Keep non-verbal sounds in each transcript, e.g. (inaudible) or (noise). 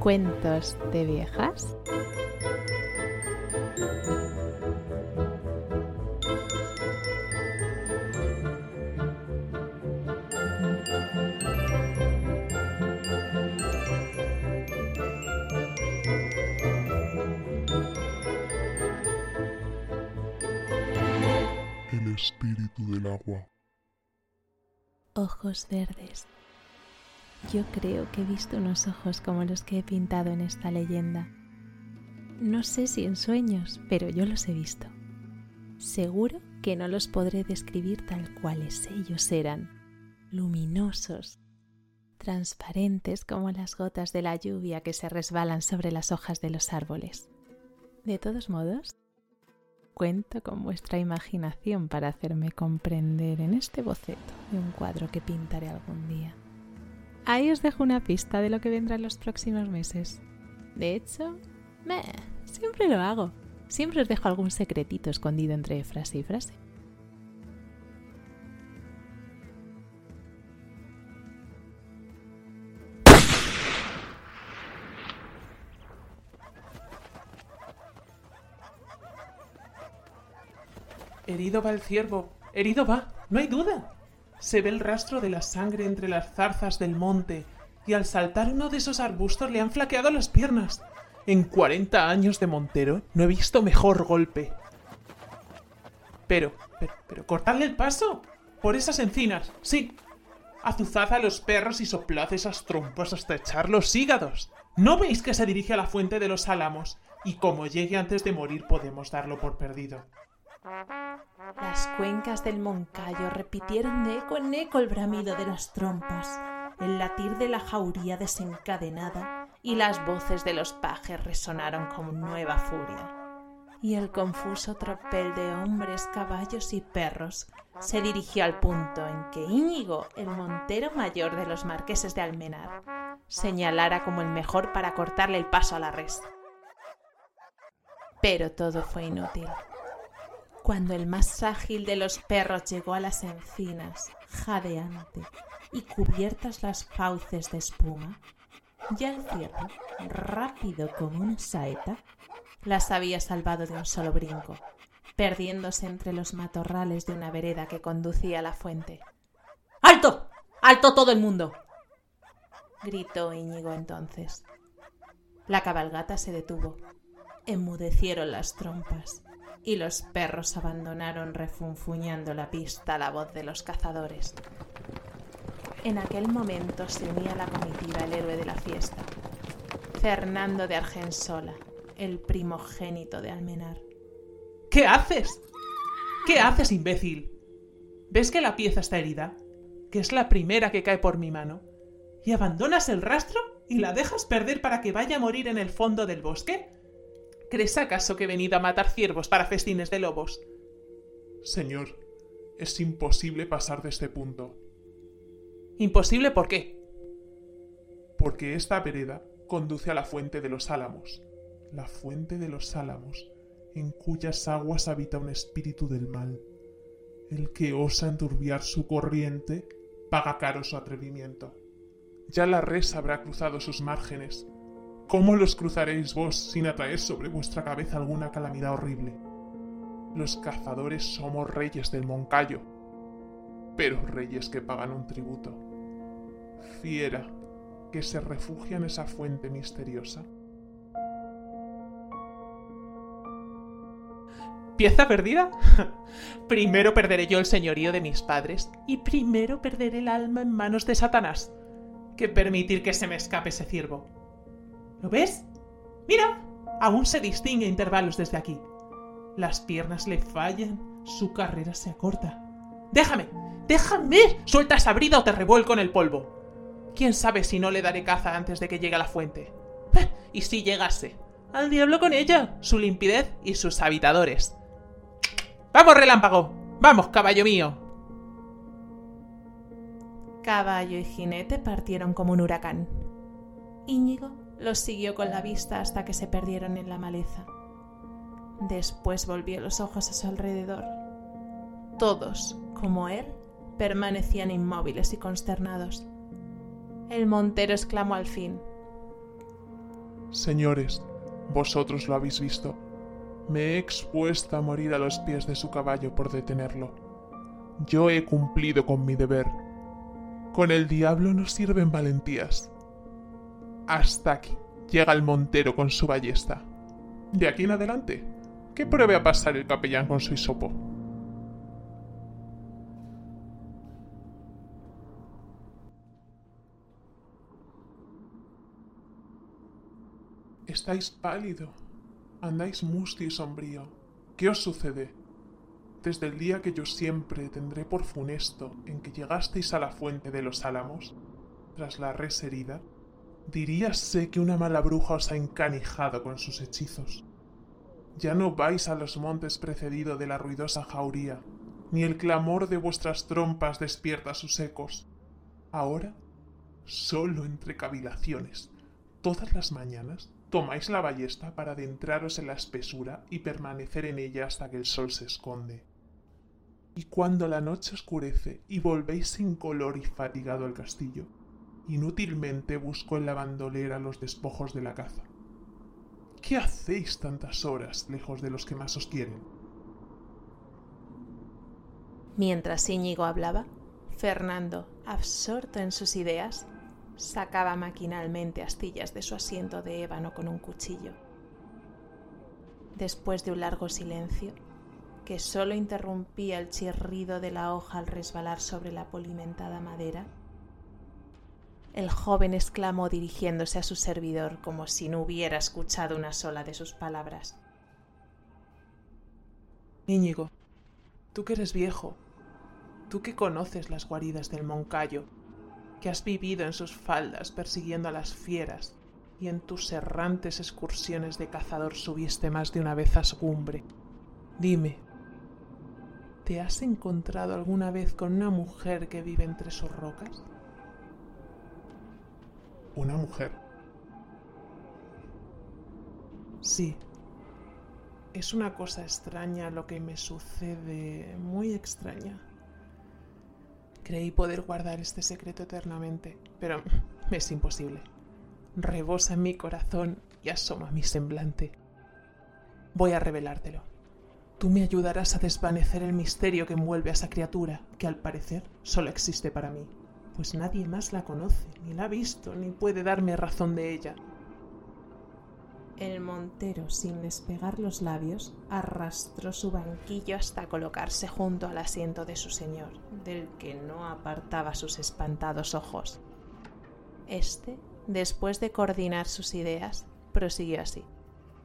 Cuentos de viejas. El espíritu del agua. Ojos verdes. Yo creo que he visto unos ojos como los que he pintado en esta leyenda. No sé si en sueños, pero yo los he visto. Seguro que no los podré describir tal cuales ellos eran, luminosos, transparentes como las gotas de la lluvia que se resbalan sobre las hojas de los árboles. De todos modos, cuento con vuestra imaginación para hacerme comprender en este boceto de un cuadro que pintaré algún día. Ahí os dejo una pista de lo que vendrá en los próximos meses. De hecho, meh, siempre lo hago. Siempre os dejo algún secretito escondido entre frase y frase. Herido va el ciervo, herido va, no hay duda. Se ve el rastro de la sangre entre las zarzas del monte, y al saltar uno de esos arbustos le han flaqueado las piernas. En 40 años de Montero no he visto mejor golpe. Pero, pero, pero, cortadle el paso. Por esas encinas, sí. Azuzad a los perros y soplad esas trompas hasta echar los hígados. ¿No veis que se dirige a la fuente de los álamos? Y como llegue antes de morir podemos darlo por perdido. Las cuencas del Moncayo repitieron de eco en eco el bramido de las trompas, el latir de la jauría desencadenada y las voces de los pajes resonaron con nueva furia. Y el confuso tropel de hombres, caballos y perros se dirigió al punto en que Íñigo, el montero mayor de los marqueses de Almenar, señalara como el mejor para cortarle el paso a la res. Pero todo fue inútil. Cuando el más ágil de los perros llegó a las encinas, jadeante y cubiertas las fauces de espuma, ya el ciervo, rápido como una saeta, las había salvado de un solo brinco, perdiéndose entre los matorrales de una vereda que conducía a la fuente. ¡Alto! ¡Alto todo el mundo! gritó Íñigo entonces. La cabalgata se detuvo. Enmudecieron las trompas y los perros abandonaron refunfuñando la pista a la voz de los cazadores. En aquel momento se unía la comitiva el héroe de la fiesta, Fernando de Argensola, el primogénito de Almenar. ¿Qué haces? ¿Qué haces, imbécil? ¿Ves que la pieza está herida? Que es la primera que cae por mi mano. ¿Y abandonas el rastro y la dejas perder para que vaya a morir en el fondo del bosque? ¿Crees acaso que he venido a matar ciervos para festines de lobos? Señor, es imposible pasar de este punto. ¿Imposible por qué? Porque esta vereda conduce a la fuente de los álamos. La fuente de los álamos, en cuyas aguas habita un espíritu del mal. El que osa enturbiar su corriente paga caro su atrevimiento. Ya la res habrá cruzado sus márgenes. ¿Cómo los cruzaréis vos sin atraer sobre vuestra cabeza alguna calamidad horrible? Los cazadores somos reyes del Moncayo, pero reyes que pagan un tributo. Fiera que se refugia en esa fuente misteriosa. ¿Pieza perdida? (laughs) primero perderé yo el señorío de mis padres y primero perderé el alma en manos de Satanás que permitir que se me escape ese ciervo. ¿Lo ves? Mira, aún se distingue a intervalos desde aquí. Las piernas le fallan, su carrera se acorta. ¡Déjame! ¡Déjame! Suelta esa brida o te revuelco en el polvo. ¿Quién sabe si no le daré caza antes de que llegue a la fuente? ¿Y si llegase? Al diablo con ella, su limpidez y sus habitadores. ¡Vamos, relámpago! ¡Vamos, caballo mío! Caballo y jinete partieron como un huracán. Íñigo los siguió con la vista hasta que se perdieron en la maleza. Después volvió los ojos a su alrededor. Todos, como él, permanecían inmóviles y consternados. El montero exclamó al fin. Señores, vosotros lo habéis visto. Me he expuesto a morir a los pies de su caballo por detenerlo. Yo he cumplido con mi deber. Con el diablo no sirven valentías. Hasta aquí llega el montero con su ballesta. De aquí en adelante, ¿qué pruebe a pasar el capellán con su hisopo? Estáis pálido, andáis mustio y sombrío. ¿Qué os sucede? Desde el día que yo siempre tendré por funesto en que llegasteis a la fuente de los álamos, tras la res herida, diríase que una mala bruja os ha encanijado con sus hechizos. Ya no vais a los montes precedido de la ruidosa jauría, ni el clamor de vuestras trompas despierta sus ecos. Ahora, solo entre cavilaciones, todas las mañanas, tomáis la ballesta para adentraros en la espesura y permanecer en ella hasta que el sol se esconde. Y cuando la noche oscurece y volvéis sin color y fatigado al castillo, inútilmente busco en la bandolera los despojos de la caza. ¿Qué hacéis tantas horas lejos de los que más os quieren? Mientras Íñigo hablaba, Fernando, absorto en sus ideas, sacaba maquinalmente astillas de su asiento de ébano con un cuchillo. Después de un largo silencio, que solo interrumpía el chirrido de la hoja al resbalar sobre la polimentada madera, el joven exclamó dirigiéndose a su servidor como si no hubiera escuchado una sola de sus palabras. Íñigo, tú que eres viejo, tú que conoces las guaridas del Moncayo, que has vivido en sus faldas persiguiendo a las fieras y en tus errantes excursiones de cazador subiste más de una vez a Sgumbre. Dime, ¿te has encontrado alguna vez con una mujer que vive entre sus rocas? ¿Una mujer? Sí. Es una cosa extraña lo que me sucede, muy extraña. Creí poder guardar este secreto eternamente, pero (laughs) es imposible. Rebosa en mi corazón y asoma mi semblante. Voy a revelártelo. Tú me ayudarás a desvanecer el misterio que envuelve a esa criatura, que al parecer solo existe para mí, pues nadie más la conoce, ni la ha visto, ni puede darme razón de ella. El montero, sin despegar los labios, arrastró su banquillo hasta colocarse junto al asiento de su señor, del que no apartaba sus espantados ojos. Este, después de coordinar sus ideas, prosiguió así.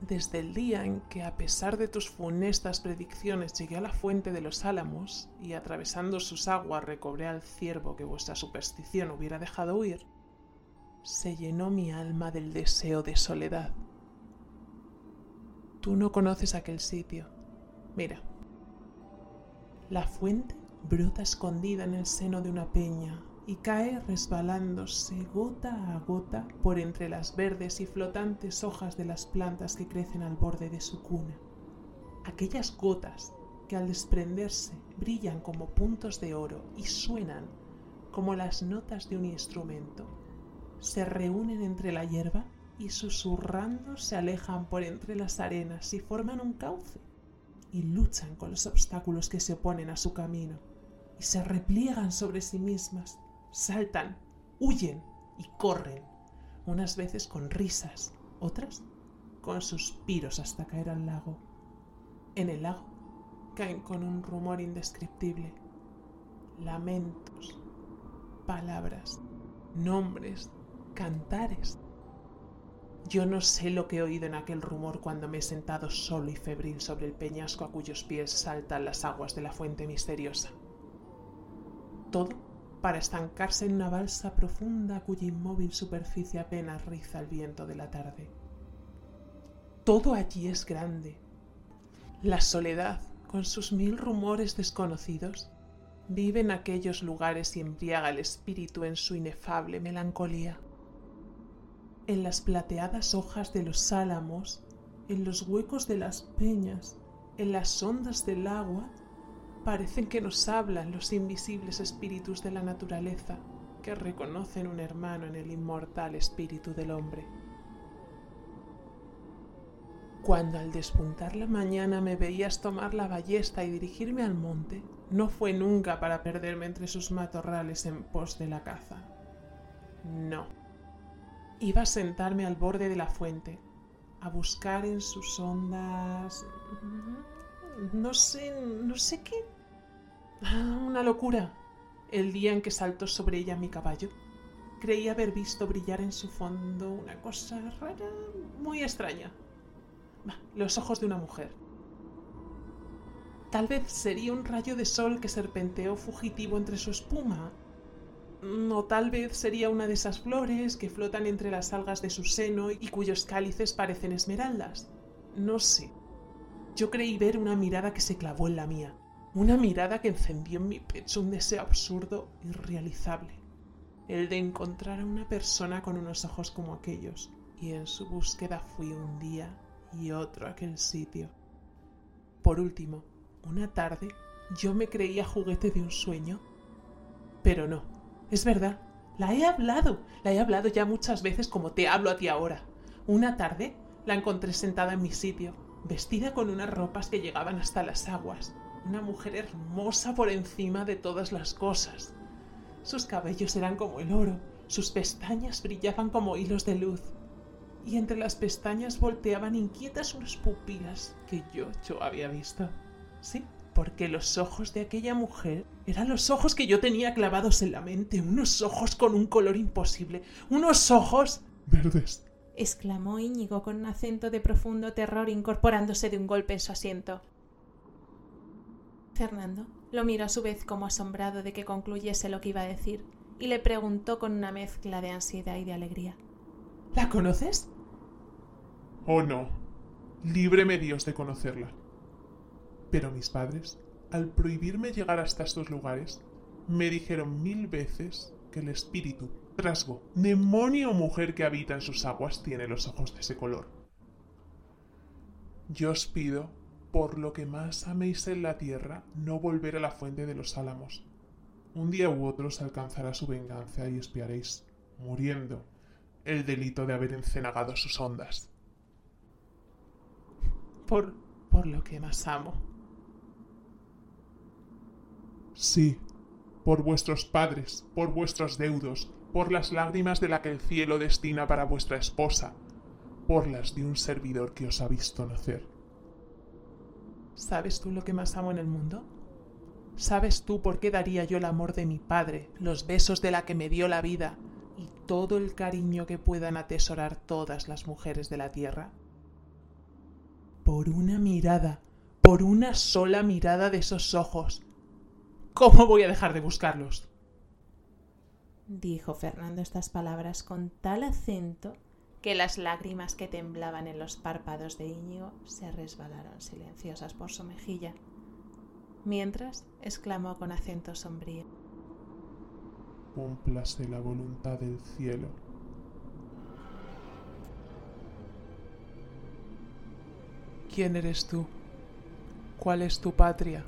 Desde el día en que, a pesar de tus funestas predicciones, llegué a la fuente de los álamos y, atravesando sus aguas, recobré al ciervo que vuestra superstición hubiera dejado huir, se llenó mi alma del deseo de soledad Tú no conoces aquel sitio. Mira. La fuente brota escondida en el seno de una peña y cae resbalándose gota a gota por entre las verdes y flotantes hojas de las plantas que crecen al borde de su cuna. Aquellas gotas que al desprenderse brillan como puntos de oro y suenan como las notas de un instrumento, se reúnen entre la hierba y susurrando se alejan por entre las arenas y forman un cauce y luchan con los obstáculos que se oponen a su camino y se repliegan sobre sí mismas, saltan, huyen y corren, unas veces con risas, otras con suspiros hasta caer al lago. En el lago caen con un rumor indescriptible, lamentos, palabras, nombres, cantares yo no sé lo que he oído en aquel rumor cuando me he sentado solo y febril sobre el peñasco a cuyos pies saltan las aguas de la fuente misteriosa. Todo para estancarse en una balsa profunda cuya inmóvil superficie apenas riza el viento de la tarde. Todo allí es grande. La soledad, con sus mil rumores desconocidos, vive en aquellos lugares y embriaga el espíritu en su inefable melancolía. En las plateadas hojas de los álamos, en los huecos de las peñas, en las ondas del agua, parecen que nos hablan los invisibles espíritus de la naturaleza que reconocen un hermano en el inmortal espíritu del hombre. Cuando al despuntar la mañana me veías tomar la ballesta y dirigirme al monte, no fue nunca para perderme entre sus matorrales en pos de la caza. No. Iba a sentarme al borde de la fuente, a buscar en sus ondas... No sé, no sé qué. Ah, una locura. El día en que saltó sobre ella mi caballo, creí haber visto brillar en su fondo una cosa rara, muy extraña los ojos de una mujer. Tal vez sería un rayo de sol que serpenteó fugitivo entre su espuma. O tal vez sería una de esas flores que flotan entre las algas de su seno y cuyos cálices parecen esmeraldas. No sé. Yo creí ver una mirada que se clavó en la mía. Una mirada que encendió en mi pecho un deseo absurdo, irrealizable. El de encontrar a una persona con unos ojos como aquellos. Y en su búsqueda fui un día y otro aquel sitio. Por último, una tarde yo me creía juguete de un sueño. Pero no, es verdad, la he hablado, la he hablado ya muchas veces como te hablo a ti ahora. Una tarde la encontré sentada en mi sitio, vestida con unas ropas que llegaban hasta las aguas, una mujer hermosa por encima de todas las cosas. Sus cabellos eran como el oro, sus pestañas brillaban como hilos de luz, y entre las pestañas volteaban inquietas unas pupilas que yo, yo había visto. Sí, porque los ojos de aquella mujer eran los ojos que yo tenía clavados en la mente, unos ojos con un color imposible, unos ojos... Verdes. Exclamó Íñigo con un acento de profundo terror incorporándose de un golpe en su asiento. Fernando lo miró a su vez como asombrado de que concluyese lo que iba a decir y le preguntó con una mezcla de ansiedad y de alegría. ¿La conoces? Oh no, líbreme Dios de conocerla. Pero mis padres, al prohibirme llegar hasta estos lugares, me dijeron mil veces que el espíritu, rasgo, demonio o mujer que habita en sus aguas tiene los ojos de ese color. Yo os pido, por lo que más améis en la tierra, no volver a la fuente de los álamos. Un día u otro se alcanzará su venganza y espiaréis, muriendo, el delito de haber encenagado sus ondas. Por, por lo que más amo. Sí, por vuestros padres, por vuestros deudos, por las lágrimas de la que el cielo destina para vuestra esposa, por las de un servidor que os ha visto nacer. ¿Sabes tú lo que más amo en el mundo? ¿Sabes tú por qué daría yo el amor de mi padre, los besos de la que me dio la vida, y todo el cariño que puedan atesorar todas las mujeres de la tierra? Por una mirada, por una sola mirada de esos ojos. ¿Cómo voy a dejar de buscarlos? Dijo Fernando estas palabras con tal acento que las lágrimas que temblaban en los párpados de Íñigo se resbalaron silenciosas por su mejilla, mientras exclamó con acento sombrío cúmplase la voluntad del cielo. ¿Quién eres tú? ¿Cuál es tu patria?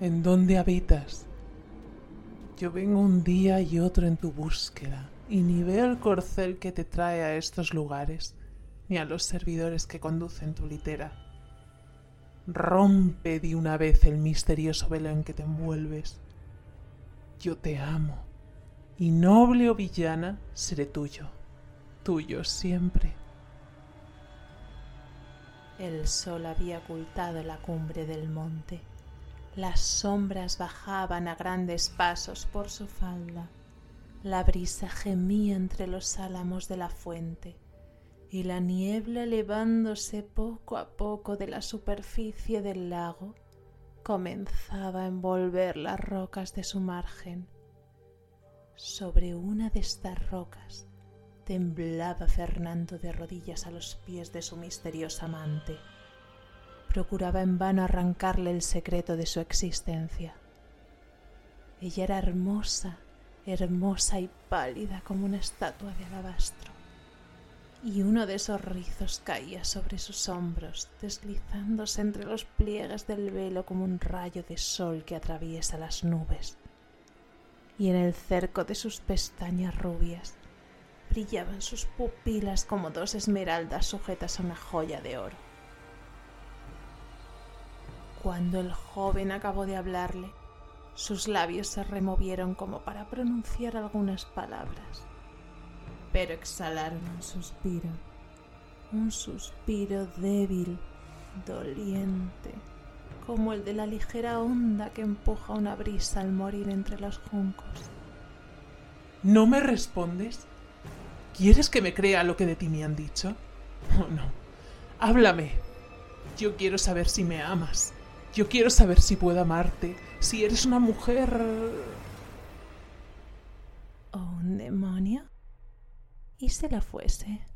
¿En dónde habitas? Yo vengo un día y otro en tu búsqueda, y ni veo el corcel que te trae a estos lugares, ni a los servidores que conducen tu litera. Rompe de una vez el misterioso velo en que te envuelves. Yo te amo y noble o villana, seré tuyo, tuyo siempre. El sol había ocultado la cumbre del monte. Las sombras bajaban a grandes pasos por su falda. La brisa gemía entre los álamos de la fuente y la niebla elevándose poco a poco de la superficie del lago comenzaba a envolver las rocas de su margen sobre una de estas rocas temblaba Fernando de rodillas a los pies de su misteriosa amante. Procuraba en vano arrancarle el secreto de su existencia. Ella era hermosa, hermosa y pálida como una estatua de alabastro. Y uno de esos rizos caía sobre sus hombros, deslizándose entre los pliegues del velo como un rayo de sol que atraviesa las nubes. Y en el cerco de sus pestañas rubias brillaban sus pupilas como dos esmeraldas sujetas a una joya de oro. Cuando el joven acabó de hablarle, sus labios se removieron como para pronunciar algunas palabras, pero exhalaron un suspiro, un suspiro débil, doliente, como el de la ligera onda que empuja una brisa al morir entre los juncos. ¿No me respondes? ¿Quieres que me crea lo que de ti me han dicho? Oh, no. Háblame. Yo quiero saber si me amas. Yo quiero saber si puedo amarte, si eres una mujer... ¿O un demonio? ¿Y si lo fuese?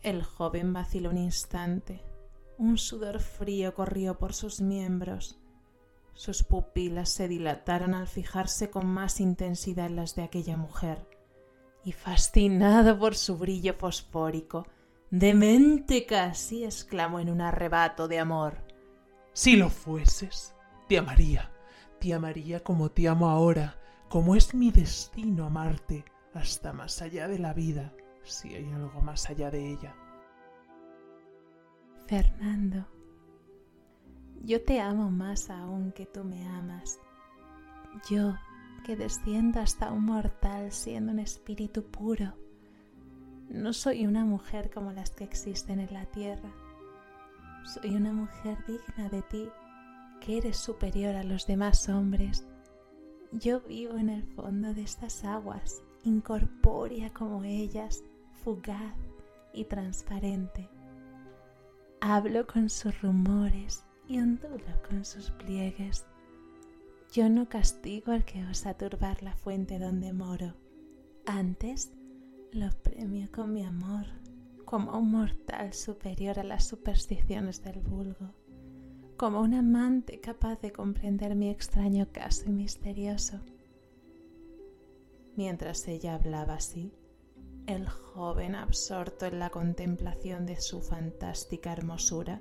El joven vaciló un instante. Un sudor frío corrió por sus miembros. Sus pupilas se dilataron al fijarse con más intensidad en las de aquella mujer. Y fascinado por su brillo fosfórico, Demente casi, exclamó en un arrebato de amor. Si lo fueses, te amaría, te amaría como te amo ahora, como es mi destino amarte, hasta más allá de la vida, si hay algo más allá de ella. Fernando, yo te amo más aún que tú me amas. Yo, que desciendo hasta un mortal siendo un espíritu puro, no soy una mujer como las que existen en la tierra. Soy una mujer digna de ti, que eres superior a los demás hombres. Yo vivo en el fondo de estas aguas, incorpórea como ellas, fugaz y transparente. Hablo con sus rumores y ondulo con sus pliegues. Yo no castigo al que osa turbar la fuente donde moro. Antes, lo premio con mi amor como un mortal superior a las supersticiones del vulgo, como un amante capaz de comprender mi extraño caso y misterioso. Mientras ella hablaba así, el joven absorto en la contemplación de su fantástica hermosura,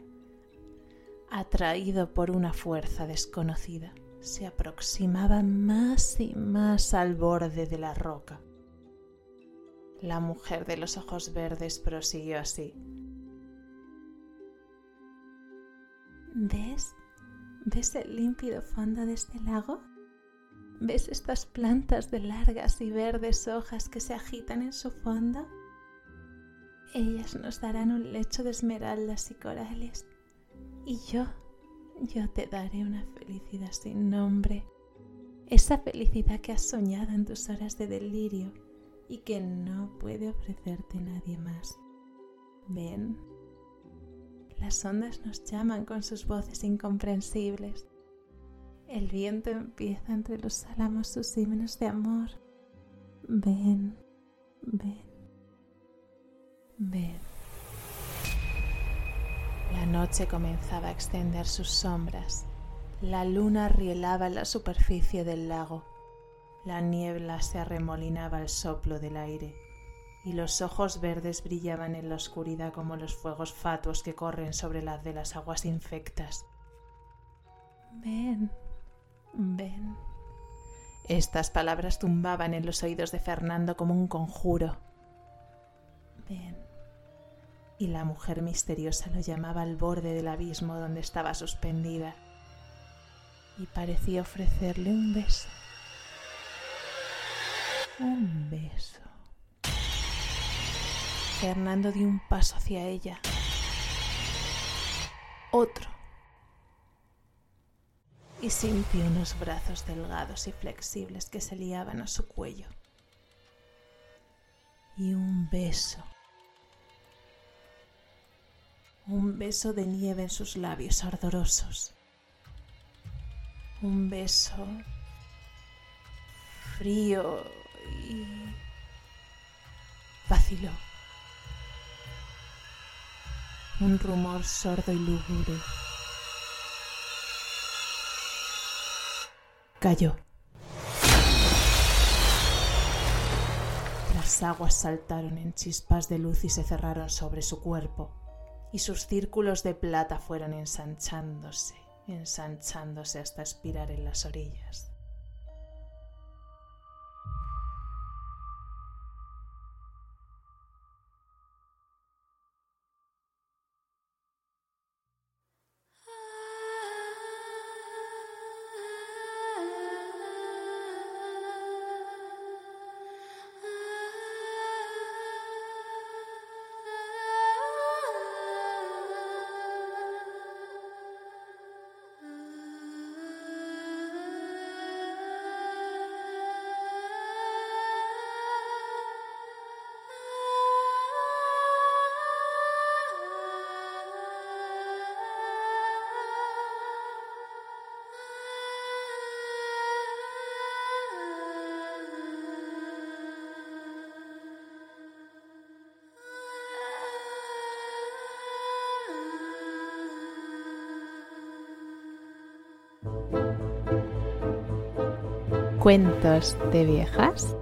atraído por una fuerza desconocida, se aproximaba más y más al borde de la roca. La mujer de los ojos verdes prosiguió así. ¿Ves? ¿Ves el límpido fondo de este lago? ¿Ves estas plantas de largas y verdes hojas que se agitan en su fondo? Ellas nos darán un lecho de esmeraldas y corales. Y yo, yo te daré una felicidad sin nombre. Esa felicidad que has soñado en tus horas de delirio y que no puede ofrecerte nadie más. Ven, las ondas nos llaman con sus voces incomprensibles. El viento empieza entre los álamos sus himnos de amor. Ven, ven, ven. La noche comenzaba a extender sus sombras. La luna rielaba en la superficie del lago. La niebla se arremolinaba al soplo del aire y los ojos verdes brillaban en la oscuridad como los fuegos fatuos que corren sobre las de las aguas infectas. Ven, ven. Estas palabras tumbaban en los oídos de Fernando como un conjuro. Ven. Y la mujer misteriosa lo llamaba al borde del abismo donde estaba suspendida y parecía ofrecerle un beso un beso. Fernando dio un paso hacia ella. Otro. Y sintió unos brazos delgados y flexibles que se liaban a su cuello. Y un beso. Un beso de nieve en sus labios ardorosos. Un beso frío y vaciló. Un rumor sordo y lúgubre cayó. Las aguas saltaron en chispas de luz y se cerraron sobre su cuerpo, y sus círculos de plata fueron ensanchándose, ensanchándose hasta expirar en las orillas. Cuentos de viejas